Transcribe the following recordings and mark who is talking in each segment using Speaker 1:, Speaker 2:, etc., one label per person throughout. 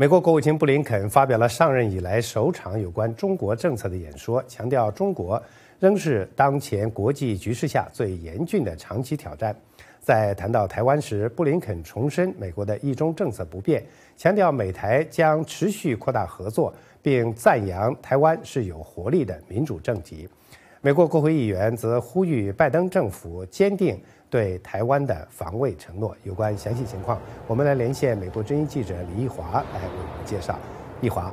Speaker 1: 美国国务卿布林肯发表了上任以来首场有关中国政策的演说，强调中国仍是当前国际局势下最严峻的长期挑战。在谈到台湾时，布林肯重申美国的一中政策不变，强调美台将持续扩大合作，并赞扬台湾是有活力的民主政体。美国国会议员则呼吁拜登政府坚定。对台湾的防卫承诺有关详细情况，我们来连线美国之音记者李义华来为我们介绍。义华。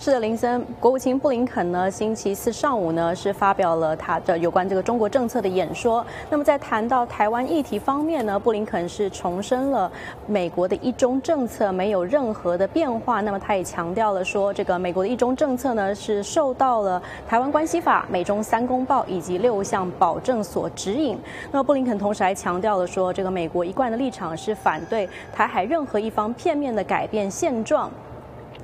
Speaker 2: 是的，林森，国务卿布林肯呢，星期四上午呢是发表了他的有关这个中国政策的演说。那么在谈到台湾议题方面呢，布林肯是重申了美国的一中政策没有任何的变化。那么他也强调了说，这个美国的一中政策呢是受到了台湾关系法、美中三公报以及六项保证所指引。那么布林肯同时还强调了说，这个美国一贯的立场是反对台海任何一方片面的改变现状。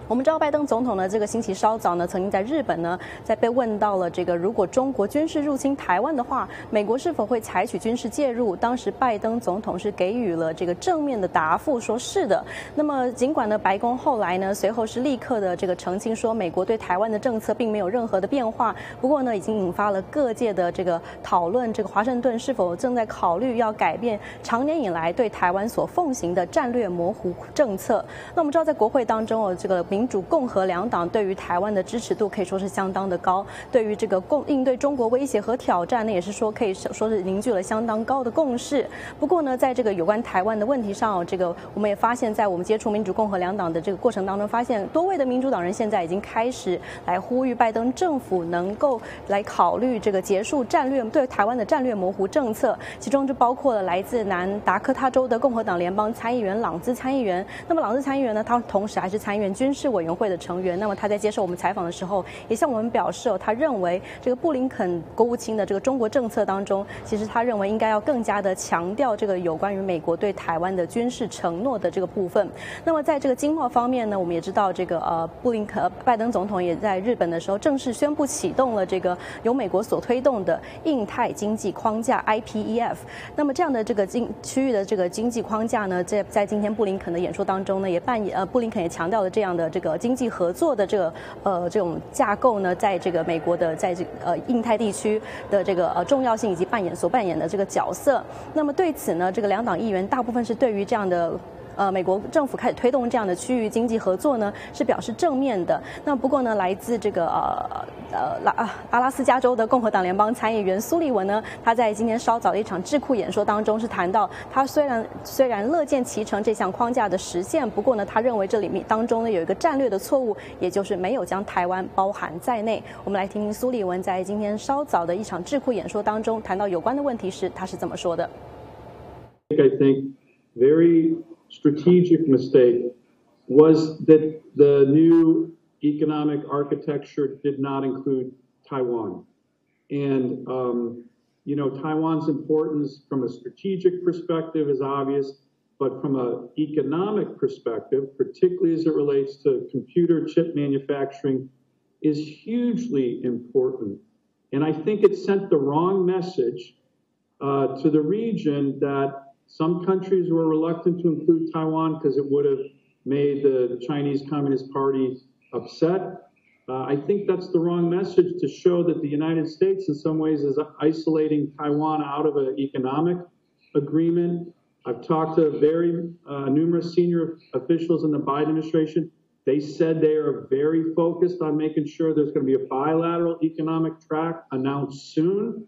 Speaker 2: 我们知道，拜登总统呢，这个星期稍早呢，曾经在日本呢，在被问到了这个如果中国军事入侵台湾的话，美国是否会采取军事介入？当时拜登总统是给予了这个正面的答复，说是的。那么尽管呢，白宫后来呢，随后是立刻的这个澄清说，美国对台湾的政策并没有任何的变化。不过呢，已经引发了各界的这个讨论，这个华盛顿是否正在考虑要改变长年以来对台湾所奉行的战略模糊政策？那我们知道，在国会当中哦，这个。民主、共和两党对于台湾的支持度可以说是相当的高，对于这个共应对中国威胁和挑战，那也是说可以说是凝聚了相当高的共识。不过呢，在这个有关台湾的问题上，这个我们也发现，在我们接触民主、共和两党的这个过程当中，发现多位的民主党人现在已经开始来呼吁拜登政府能够来考虑这个结束战略对台湾的战略模糊政策，其中就包括了来自南达科他州的共和党联邦参议员朗兹参议员。那么朗兹参议员呢，他同时还是参议院军事。是委员会的成员，那么他在接受我们采访的时候，也向我们表示，他认为这个布林肯国务卿的这个中国政策当中，其实他认为应该要更加的强调这个有关于美国对台湾的军事承诺的这个部分。那么在这个经贸方面呢，我们也知道这个呃布林肯拜登总统也在日本的时候正式宣布启动了这个由美国所推动的印太经济框架 IPEF。那么这样的这个经区域的这个经济框架呢，在在今天布林肯的演说当中呢，也扮演呃布林肯也强调了这样的。这个经济合作的这个呃这种架构呢，在这个美国的在这呃印太地区的这个呃重要性以及扮演所扮演的这个角色，那么对此呢，这个两党议员大部分是对于这样的。呃，美国政府开始推动这样的区域经济合作呢，是表示正面的。那不过呢，来自这个呃呃拉阿拉斯加州的共和党联邦参议员苏利文呢，他在今天稍早的一场智库演说当中是谈到，他虽然虽然乐见其成这项框架的实现，不过呢，他认为这里面当中呢有一个战略的错误，也就是没有将台湾包含在内。我们来听听苏利文在今天稍早的一场智库演说当中谈到有关的问题时，他是怎么说的。
Speaker 3: I think very strategic mistake was that the new economic architecture did not include Taiwan. And, um, you know, Taiwan's importance from a strategic perspective is obvious, but from an economic perspective, particularly as it relates to computer chip manufacturing, is hugely important. And I think it sent the wrong message uh, to the region that some countries were reluctant to include Taiwan because it would have made the Chinese Communist Party upset. Uh, I think that's the wrong message to show that the United States, in some ways, is isolating Taiwan out of an economic agreement. I've talked to very uh, numerous senior officials in the Biden administration. They said they are very focused on making sure there's going to be a bilateral economic track announced soon.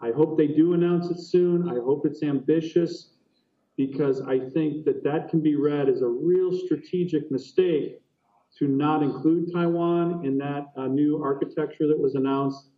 Speaker 3: I hope they do announce it soon. I hope it's ambitious because I think that that can be read as a real strategic mistake to not include Taiwan in that uh, new architecture that was announced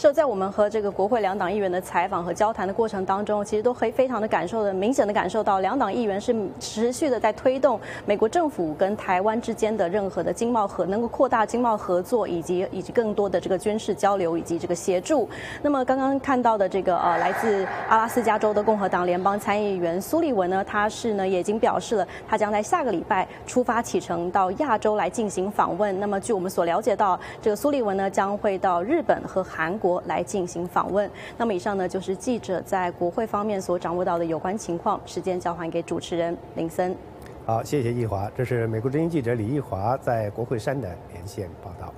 Speaker 2: 是在我们和这个国会两党议员的采访和交谈的过程当中，其实都可以非常的感受的明显的感受到，两党议员是持续的在推动美国政府跟台湾之间的任何的经贸合能够扩大经贸合作，以及以及更多的这个军事交流以及这个协助。那么刚刚看到的这个呃来自阿拉斯加州的共和党联邦参议员苏利文呢，他是呢也已经表示了，他将在下个礼拜出发启程到亚洲来进行访问。那么据我们所了解到，这个苏利文呢将会到日本和韩国。国来进行访问。那么以上呢，就是记者在国会方面所掌握到的有关情况。时间交还给主持人林森。
Speaker 1: 好，谢谢易华，这是美国之音记者李易华在国会山的连线报道。